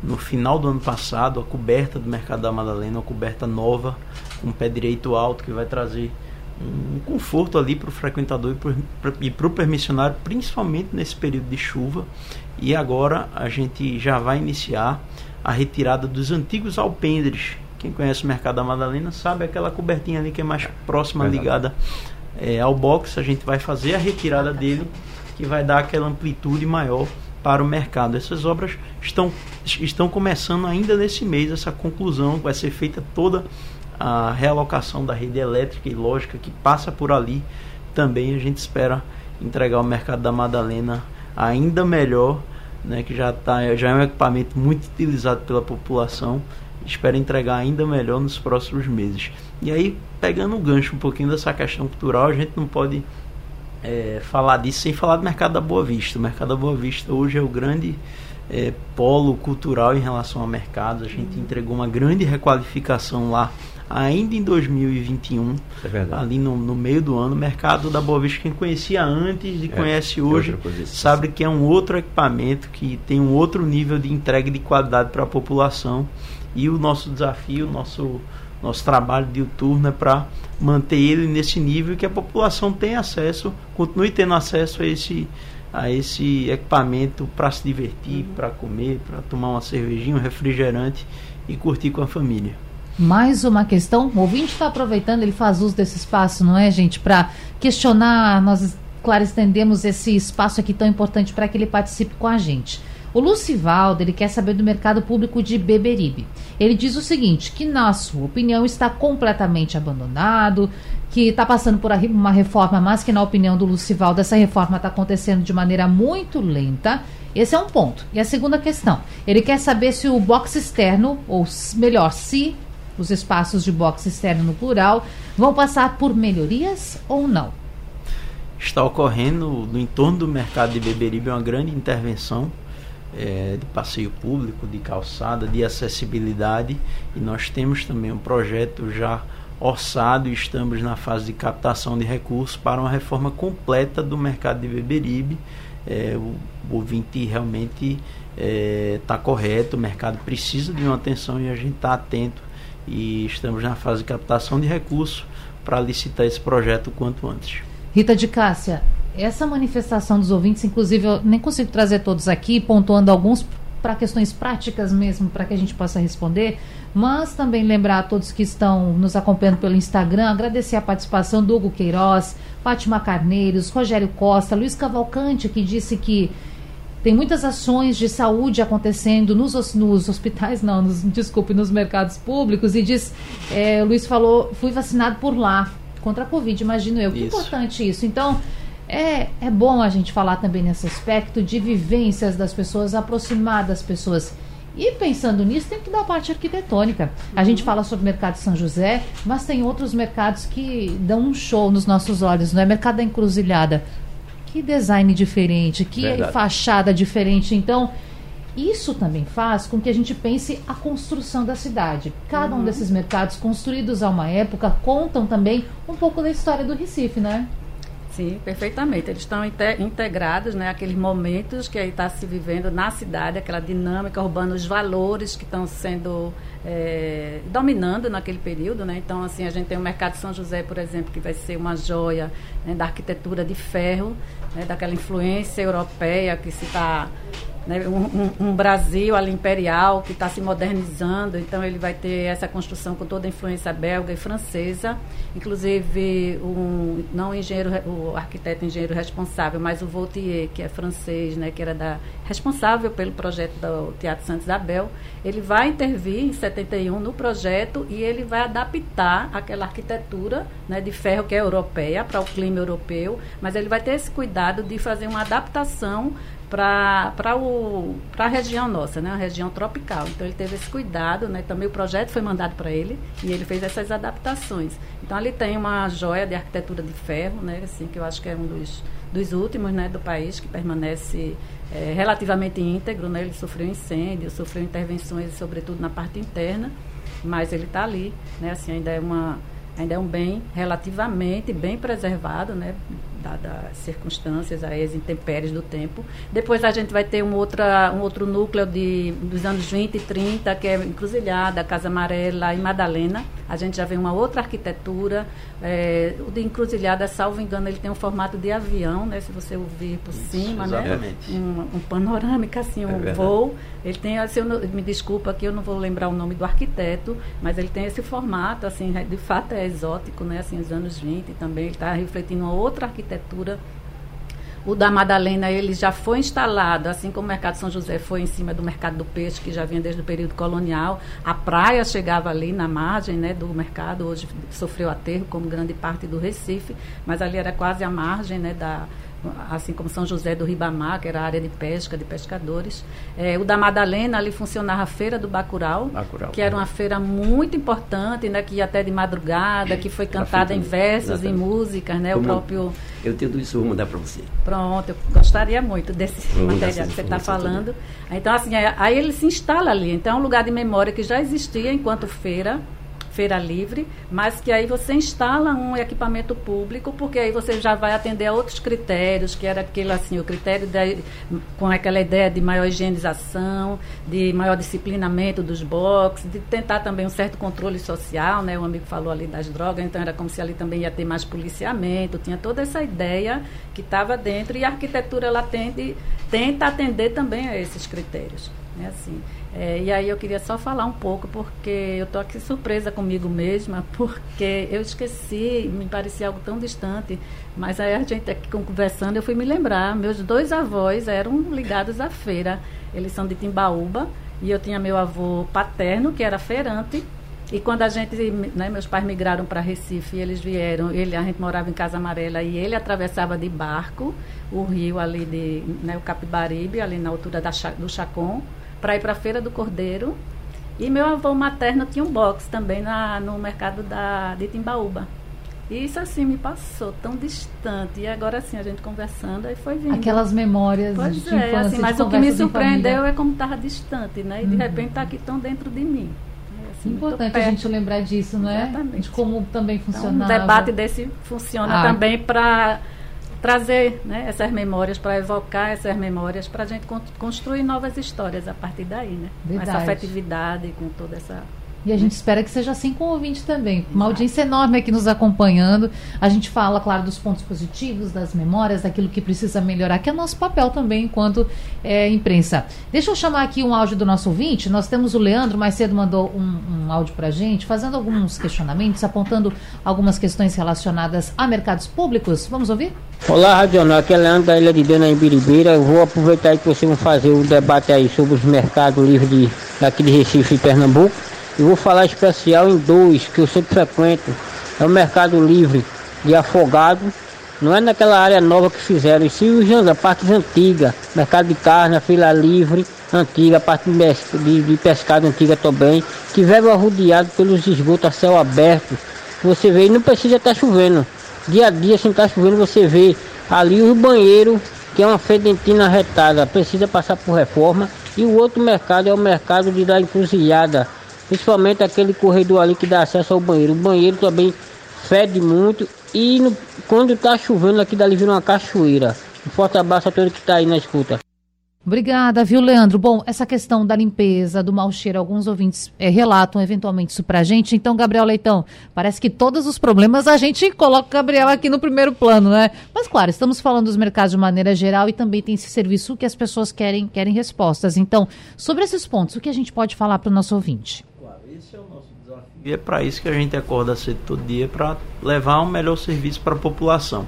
no final do ano passado, a coberta do Mercado da Madalena, uma coberta nova, com pé direito alto, que vai trazer um conforto ali para o frequentador e para o permissionário, principalmente nesse período de chuva. E agora a gente já vai iniciar a retirada dos antigos alpendres. Quem conhece o Mercado da Madalena sabe aquela cobertinha ali que é mais próxima, Verdade. ligada é, ao box. A gente vai fazer a retirada dele, que vai dar aquela amplitude maior para o mercado. Essas obras estão, estão começando ainda nesse mês, essa conclusão, vai ser feita toda a realocação da rede elétrica e lógica que passa por ali. Também a gente espera entregar o mercado da Madalena ainda melhor, né, que já, tá, já é um equipamento muito utilizado pela população. Espero entregar ainda melhor nos próximos meses. E aí, pegando o gancho um pouquinho dessa questão cultural, a gente não pode é, falar disso sem falar do mercado da Boa Vista. O mercado da Boa Vista hoje é o grande é, polo cultural em relação ao mercado. A gente entregou uma grande requalificação lá ainda em 2021, É ali no, no meio do ano. O mercado da Boa Vista, quem conhecia antes e É, conhece é hoje, sabe que é um outro equipamento que tem um outro nível de entrega de qualidade para a população. E o nosso desafio, o nosso nosso trabalho de turno é para manter ele nesse nível que a população tenha acesso, continue tendo acesso a esse, a esse equipamento para se divertir, para comer, para tomar uma cervejinha, um refrigerante e curtir com a família. Mais uma questão, o ouvinte está aproveitando, ele faz uso desse espaço, não é, gente, para questionar, nós, claro, estendemos esse espaço aqui tão importante para que ele participe com a gente. O Lucivaldo, ele quer saber do mercado público de Beberibe. Ele diz o seguinte, que na sua opinião está completamente abandonado, que está passando por uma reforma, mas que na opinião do Lucivaldo essa reforma está acontecendo de maneira muito lenta. Esse é um ponto. E a segunda questão, ele quer saber se o box externo, ou melhor, se os espaços de box externo no plural vão passar por melhorias ou não. está ocorrendo no entorno do mercado de Beberibe uma grande intervenção eh, de passeio público, de calçada, de acessibilidade e nós temos também um projeto já orçado e estamos na fase de captação de recursos para uma reforma completa do mercado de Beberibe. Eh, o, o ouvinte realmente está correto, o mercado precisa de uma atenção e a gente está atento e estamos na fase de captação de recursos para licitar esse projeto o quanto antes. Rita de Cássia, essa manifestação dos ouvintes, inclusive eu nem consigo trazer todos aqui, pontuando alguns para questões práticas mesmo, para que a gente possa responder, mas também lembrar a todos que estão nos acompanhando pelo Instagram, agradecer a participação do Hugo Queiroz, Fátima Carneiros, Rogério Costa, Luiz Cavalcante, que disse que tem muitas ações de saúde acontecendo nos, nos hospitais, não, nos, desculpe, nos mercados públicos, e diz, é, o Luiz falou, fui vacinado por lá, contra a Covid, imagino eu. Que Isso. importante isso. Então, é, é bom a gente falar também nesse aspecto de vivências das pessoas, aproximar das pessoas. E pensando nisso, tem que dar a parte arquitetônica. A gente fala sobre o mercado de São José, mas tem outros mercados que dão um show nos nossos olhos, não é? Mercado da Encruzilhada. Que design diferente, que Verdade. fachada diferente. Então, isso também faz com que a gente pense a construção da cidade. Cada um desses mercados construídos a uma época contam também um pouco da história do Recife, né? Sim, perfeitamente. Eles estão inte- integrados, né? Aqueles momentos que aí está se vivendo na cidade, aquela dinâmica urbana, os valores que estão sendo eh, dominando naquele período, né? Então, assim, a gente tem o Mercado de São José, por exemplo, que vai ser uma joia né, da arquitetura de ferro, né, daquela influência europeia que se está né, um, um, um, Brasil ali imperial que está se modernizando, então ele vai ter essa construção com toda a influência belga e francesa, inclusive um, não o engenheiro, o arquiteto engenheiro responsável, mas o Vautier, que é francês, né, que era da, responsável pelo projeto do Teatro Santos Isabel, ele vai intervir em 71 no projeto e ele vai adaptar aquela arquitetura né, de ferro que é europeia para o clima europeu, mas ele vai ter esse cuidado de fazer uma adaptação para a região nossa, né, a região tropical. Então ele teve esse cuidado, né, também o projeto foi mandado para ele e ele fez essas adaptações. Então ali tem uma joia de arquitetura de ferro, né, assim, que eu acho que é um dos, dos últimos né, do país que permanece é, relativamente íntegro, né, ele sofreu incêndio, sofreu intervenções, sobretudo na parte interna, mas ele está ali, né, assim, ainda é uma ainda é um bem relativamente bem preservado, né, dadas as circunstâncias, as intempéries do tempo. Depois a gente vai ter um, outra, um outro núcleo de, dos anos 20 e 30, que é Encruzilhada, Casa Amarela e Madalena. A gente já vê uma outra arquitetura. É, o de Encruzilhada, salvo engano, ele tem um formato de avião, né? Se você ouvir por Isso, cima, né? exatamente. né? Um, um panorâmica, assim, é um verdade. voo. Ele tem, assim, não, me desculpa que eu não vou lembrar o nome do arquiteto, mas ele tem esse formato, assim, de fato é exótico, né? Assim, os anos 20 também. Ele está refletindo uma outra arquitetura arquitetura. O da Madalena, ele já foi instalado, assim como o Mercado São José foi em cima do Mercado do Peixe, que já vinha desde o período colonial. A praia chegava ali na margem né, do mercado, hoje sofreu aterro, como grande parte do Recife, mas ali era quase a margem né, da, assim como São José do Ribamar, que era a área de pesca, de pescadores. É, o da Madalena, ali funcionava a Feira do Bacurau, Bacurau que era uma feira muito importante, né, que ia até de madrugada, que foi cantada em versos e músicas, né, o próprio... Eu tenho tudo isso, vou mandar para você. Pronto, eu gostaria muito desse vou material que você está falando. Também. Então, assim, aí ele se instala ali. Então, é um lugar de memória que já existia enquanto feira, feira livre, mas que aí você instala um equipamento público, porque aí você já vai atender a outros critérios, que era aquele assim, o critério de, com aquela ideia de maior higienização, de maior disciplinamento dos boxes, de tentar também um certo controle social, né? O amigo falou ali das drogas, então era como se ali também ia ter mais policiamento, tinha toda essa ideia que estava dentro e a arquitetura ela tende, tenta atender também a esses critérios, né? Assim, é, e aí eu queria só falar um pouco, porque eu estou aqui surpresa comigo mesma, [LAUGHS] porque eu esqueci, me parecia algo tão distante, mas aí a gente aqui conversando, eu fui me lembrar, meus dois avós eram ligados à feira, eles são de Timbaúba, e eu tinha meu avô paterno, que era feirante, e quando a gente, né, meus pais migraram para Recife, eles vieram, ele, a gente morava em Casa Amarela, e ele atravessava de barco o rio ali de, né, o Capibaribe, ali na altura da, do Chacon, para ir para a Feira do Cordeiro. E meu avô materno tinha um box também na, no mercado da, de Timbaúba. E isso assim me passou tão distante. E agora assim, a gente conversando, aí foi vindo. Aquelas memórias pois de é, infância, assim, Mas o que me surpreendeu é como estava distante, né? E de uhum. repente está aqui tão dentro de mim. Assim, Importante a gente lembrar disso, não é? Exatamente. De como também funcionava. Então, um debate desse funciona ah. também para trazer né, essas memórias, para evocar essas memórias, para a gente construir novas histórias a partir daí, né? Com essa afetividade, com toda essa e a gente espera que seja assim com o ouvinte também. Uma audiência enorme aqui nos acompanhando. A gente fala, claro, dos pontos positivos, das memórias, daquilo que precisa melhorar, que é nosso papel também enquanto é, imprensa. Deixa eu chamar aqui um áudio do nosso ouvinte. Nós temos o Leandro, mais cedo mandou um, um áudio para a gente, fazendo alguns questionamentos, apontando algumas questões relacionadas a mercados públicos. Vamos ouvir? Olá, Radional. Aqui é Leandro da Ilha de Dena, em Biribeira. Eu vou aproveitar que vocês vão fazer um debate aí sobre os mercados livres de, daqui de Recife e Pernambuco. Eu vou falar especial em dois que eu sempre frequento. É o Mercado Livre de Afogado. Não é naquela área nova que fizeram, e sim os a parte antiga, mercado de carne, a fila livre antiga, a parte de, de pescado antiga também, que vive arrodeado pelos esgotos a céu aberto. Você vê, e não precisa estar chovendo. Dia a dia, sem estar chovendo, você vê ali o banheiro, que é uma fedentina retada, precisa passar por reforma. E o outro mercado é o mercado de da encruzilhada, Principalmente aquele corredor ali que dá acesso ao banheiro. O banheiro também fede muito e no, quando está chovendo aqui dali vira uma cachoeira. Um forte abraço a todo que está aí na escuta. Obrigada, viu, Leandro? Bom, essa questão da limpeza, do mau cheiro, alguns ouvintes é, relatam eventualmente isso pra gente. Então, Gabriel Leitão, parece que todos os problemas a gente coloca o Gabriel aqui no primeiro plano, né? Mas, claro, estamos falando dos mercados de maneira geral e também tem esse serviço que as pessoas querem, querem respostas. Então, sobre esses pontos, o que a gente pode falar para o nosso ouvinte? Esse é o nosso desafio. E é para isso que a gente acorda cedo todo dia, para levar um melhor serviço para a população.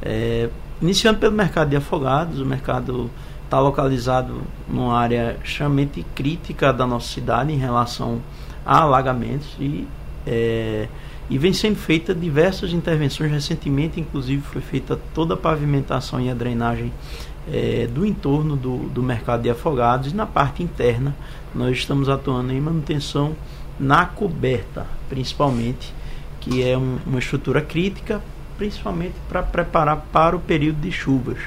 É, iniciando pelo mercado de afogados, o mercado está localizado numa área extremamente crítica da nossa cidade em relação a alagamentos e, é, e vem sendo feita diversas intervenções. Recentemente, inclusive, foi feita toda a pavimentação e a drenagem é, do entorno do, do mercado de afogados e na parte interna nós estamos atuando em manutenção na coberta, principalmente, que é um, uma estrutura crítica, principalmente para preparar para o período de chuvas.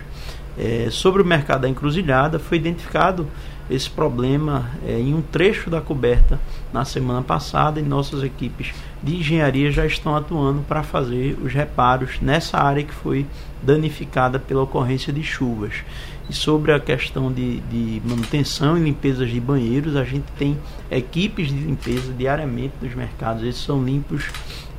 É, sobre o mercado da encruzilhada, foi identificado esse problema é, em um trecho da coberta na semana passada e nossas equipes de engenharia já estão atuando para fazer os reparos nessa área que foi danificada pela ocorrência de chuvas. E sobre a questão de, de manutenção e limpezas de banheiros, a gente tem equipes de limpeza diariamente nos mercados, eles são limpos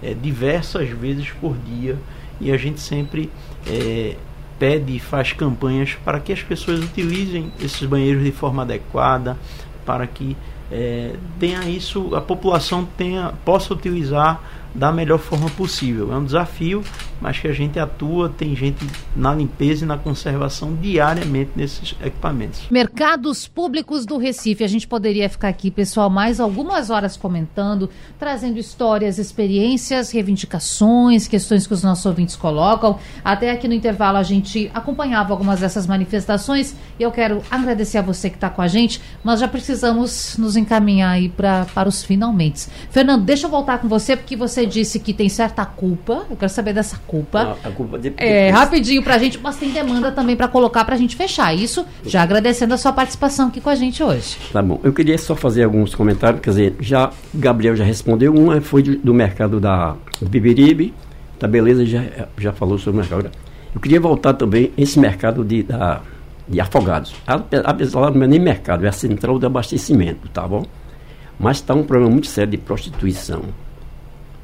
é, diversas vezes por dia e a gente sempre é, pede e faz campanhas para que as pessoas utilizem esses banheiros de forma adequada, para que é, tenha isso, a população tenha, possa utilizar da melhor forma possível. É um desafio, mas que a gente atua, tem gente na limpeza e na conservação diariamente nesses equipamentos. Mercados públicos do Recife. A gente poderia ficar aqui, pessoal, mais algumas horas comentando, trazendo histórias, experiências, reivindicações, questões que os nossos ouvintes colocam. Até aqui no intervalo a gente acompanhava algumas dessas manifestações e eu quero agradecer a você que está com a gente, mas já precisamos nos encaminhar aí pra, para os finalmente. Fernando, deixa eu voltar com você, porque você disse que tem certa culpa. Eu quero saber dessa culpa. A, a culpa de, É, rapidinho pra gente, mas tem demanda também pra colocar pra gente fechar. Isso já agradecendo a sua participação aqui com a gente hoje. Tá bom. Eu queria só fazer alguns comentários, quer dizer, já o Gabriel já respondeu. Uma foi do, do mercado da do Bibiribe, tá beleza, já, já falou sobre o mercado. Eu queria voltar também esse mercado de, da, de afogados. Apesar não é nem mercado, é a central de abastecimento, tá bom? Mas está um problema muito sério de prostituição.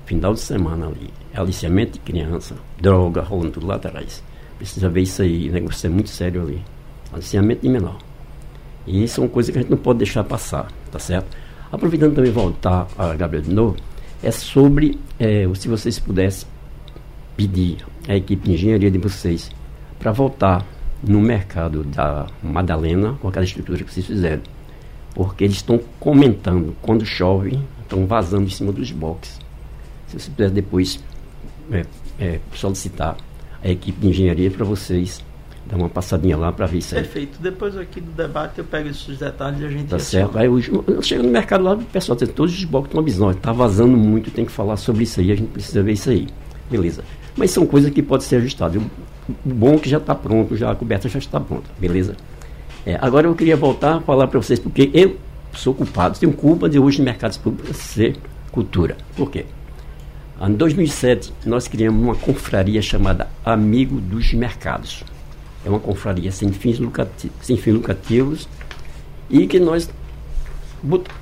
Final de semana ali. Aliciamento de criança, droga rolando tudo lá atrás. Precisa ver isso aí, negócio é muito sério ali. Aliciamento de menor. E isso é uma coisa que a gente não pode deixar passar, tá certo? Aproveitando também voltar a Gabriel de novo, é sobre é, se vocês pudessem pedir à equipe de engenharia de vocês para voltar no mercado da Madalena com aquela estrutura que vocês fizeram. Porque eles estão comentando, quando chove, estão vazando em cima dos boxes. Se você puder depois é, é, solicitar a equipe de engenharia para vocês dar uma passadinha lá para ver isso aí. Perfeito. Depois aqui do debate eu pego esses detalhes e a gente Tá certo. Aí hoje, chega no mercado lá, o pessoal tem todos os blocos estão avisando, olha, tá vazando muito, tem que falar sobre isso aí, a gente precisa ver isso aí. Beleza. Mas são coisas que podem ser ajustadas. O bom é que já está pronto, já a coberta já está pronta, beleza? É, agora eu queria voltar a falar para vocês, porque eu sou culpado, tenho culpa de hoje no mercados públicos ser cultura. Por quê? Em 2007, nós criamos uma confraria chamada Amigo dos Mercados. É uma confraria sem fins lucrativos, sem fins lucrativos e que nós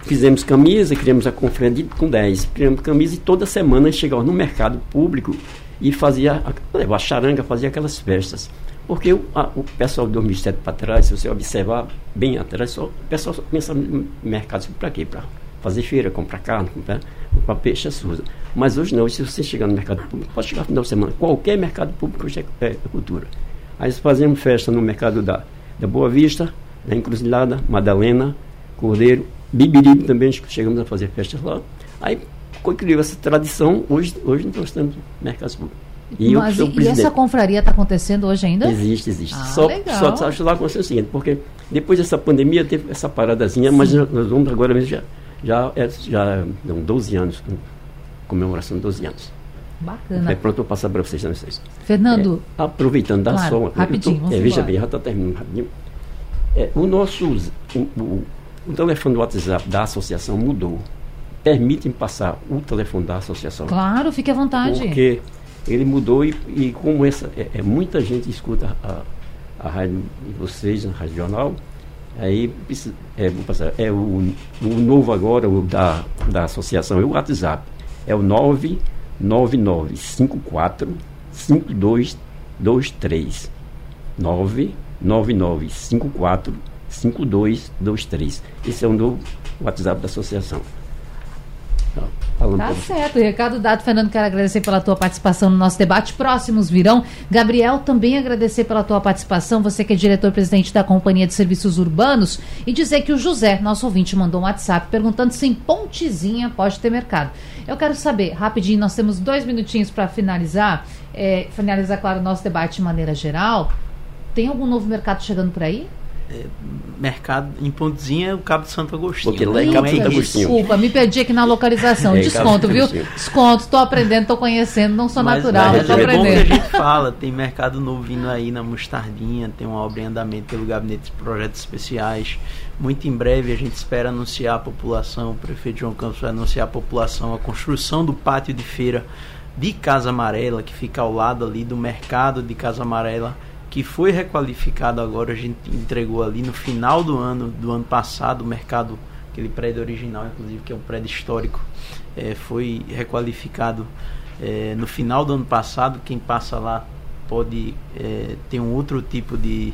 fizemos camisa, criamos a confraria com 10, criamos camisa e toda semana chegava no mercado público e fazia a, a charanga, fazia aquelas festas. Porque o, a- o pessoal de 2007 para trás, se você observar bem atrás, só, o pessoal só pensava no mercado para quê? Para fazer feira, comprar carne, comprar, comprar peixe, essas coisas. Mas hoje não, se você chegar no mercado público, pode chegar no final de semana, qualquer mercado público hoje é, é cultura. Aí fazemos festa no mercado da, da Boa Vista, da Encruzilhada, Madalena, Cordeiro, Bibiribe também, chegamos a fazer festas lá. Aí criou essa tradição, hoje, hoje nós temos mercados públicos. E eu mas e, e essa confraria está acontecendo hoje ainda? Existe, existe. Ah, só, legal. só acho lá aconteceu o seguinte, porque depois dessa pandemia teve essa paradazinha, mas nós vamos agora mesmo já, já, é, já dão 12 anos, com- comemoração de 12 anos. Bacana. É pronto, eu vou passar para vocês, não vocês. Fernando, É, aproveitando, dá Claro, só uma rapidinho, tô- é, Veja bem, já está terminando rapidinho. É, o nosso o, o, o telefone do WhatsApp da associação mudou. Permitem passar o telefone da associação. claro, fique à vontade. Porque ele mudou e, e como essa, é, é, muita gente escuta a, a rádio de vocês, a rádio jornal, Aí é, vou passar, é o, o novo agora, o da, da associação, é o WhatsApp. É o 99954 5223. 99954 5223. Esse é o novo WhatsApp da associação. Falando tá certo. Recado dado, Fernando. Quero agradecer pela tua participação no nosso debate. Próximos virão. Gabriel, também agradecer pela tua participação. Você que é diretor-presidente da Companhia de Serviços Urbanos. E dizer que o José, nosso ouvinte, mandou um WhatsApp perguntando se em Pontezinha pode ter mercado. Eu quero saber, rapidinho, nós temos dois minutinhos para finalizar. É, finalizar, claro, o nosso debate de maneira geral. Tem algum novo mercado chegando por aí? É, mercado em Pontezinha é o Cabo de Santo Agostinho. Porque lá é Cabo de Santo Agostinho. Desculpa, me perdi aqui na localização. [LAUGHS] É, Desconto, viu? Desconto, estou aprendendo, estou conhecendo, não sou mas, natural, estou é aprendendo. É bom que a gente fala, tem mercado novo vindo aí na Mostardinha, tem uma obra em andamento pelo Gabinete de Projetos Especiais. Muito em breve a gente espera anunciar a população, o prefeito João Campos vai anunciar a população a construção do pátio de feira de Casa Amarela, que fica ao lado ali do mercado de Casa Amarela que foi requalificado agora, a gente entregou ali no final do ano, do ano passado, o mercado, aquele prédio original, inclusive, que é um prédio histórico, é, foi requalificado é, no final do ano passado. Quem passa lá pode é, ter um outro tipo de.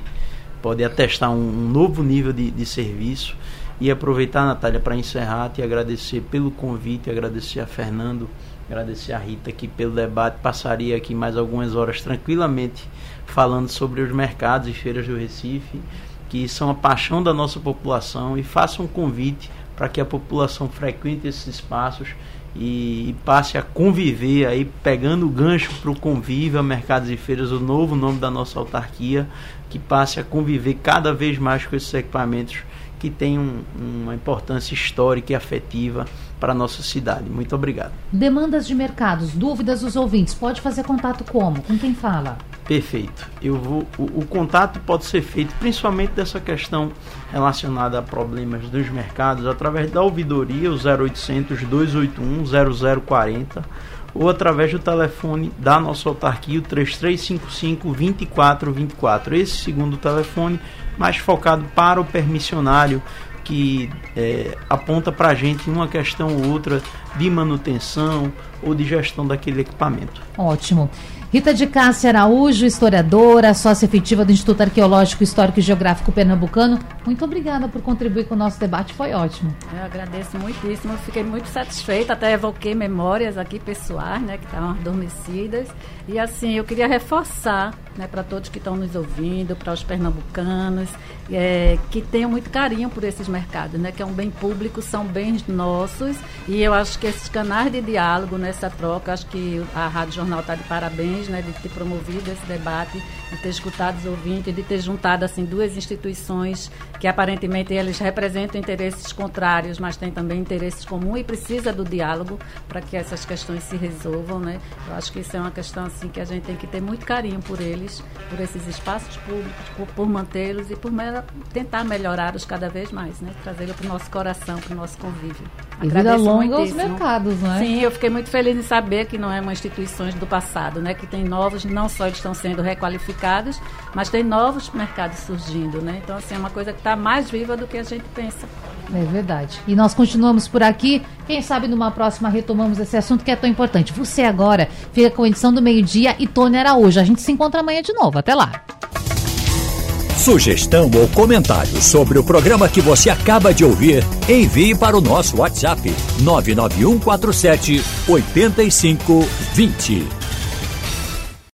pode atestar um, um novo nível de, de serviço. E aproveitar, Natália, para encerrar, te agradecer pelo convite, agradecer a Fernando, agradecer a Rita aqui pelo debate. Passaria aqui mais algumas horas tranquilamente falando sobre os mercados e feiras do Recife, que são a paixão da nossa população, e faça um convite para que a população frequente esses espaços e, e passe a conviver aí, pegando o gancho para o convívio a mercados e feiras, o novo nome da nossa autarquia, que passe a conviver cada vez mais com esses equipamentos que têm um, uma importância histórica e afetiva para a nossa cidade. Muito obrigado. Demandas de mercados, dúvidas dos ouvintes, pode fazer contato como? Com quem fala? Perfeito. Eu vou, o, o, contato pode ser feito principalmente dessa questão relacionada a problemas dos mercados através da ouvidoria, o 0800 281 0040 ou através do telefone da nossa autarquia, o 3355 2424. Esse segundo telefone mais focado para o permissionário que é, aponta para a gente uma questão ou outra de manutenção ou de gestão daquele equipamento. Ótimo. Rita de Cássia Araújo, historiadora, sócia efetiva do Instituto Arqueológico Histórico e Geográfico Pernambucano. Muito obrigada por contribuir com o nosso debate, foi ótimo. Eu agradeço muitíssimo, fiquei muito satisfeita, até evoquei memórias aqui pessoais, né, que estavam adormecidas. E assim, eu queria reforçar né, para todos que estão nos ouvindo, para os pernambucanos, é, que tenham muito carinho por esses mercados, né, que é um bem público, são bens nossos, e eu acho que esses canais de diálogo nessa troca, acho que a Rádio Jornal está de parabéns né, de ter promovido esse debate, de ter escutado os ouvintes, de ter juntado assim duas instituições que aparentemente eles representam interesses contrários, mas têm também interesses comuns e precisa do diálogo para que essas questões se resolvam, né? Eu acho que isso é uma questão assim que a gente tem que ter muito carinho por eles, por esses espaços públicos, por, por mantê-los e por tentar melhorá-los cada vez mais, né? Trazê-los para o nosso coração, para o nosso convívio. E vida longa aos mercados, não é? Sim, eu fiquei muito feliz em saber que não é uma instituição do passado, né? Que tem novos, não só estão sendo requalificados, mas tem novos mercados surgindo, né? Então, assim, é uma coisa que está mais viva do que a gente pensa. É verdade. E nós continuamos por aqui. Quem sabe numa próxima retomamos esse assunto que é tão importante. Você agora fica com a edição do meio-dia e Tony Araújo. A gente se encontra amanhã de novo. Até lá. Sugestão ou comentário sobre o programa que você acaba de ouvir, envie para o nosso WhatsApp 99147 8520.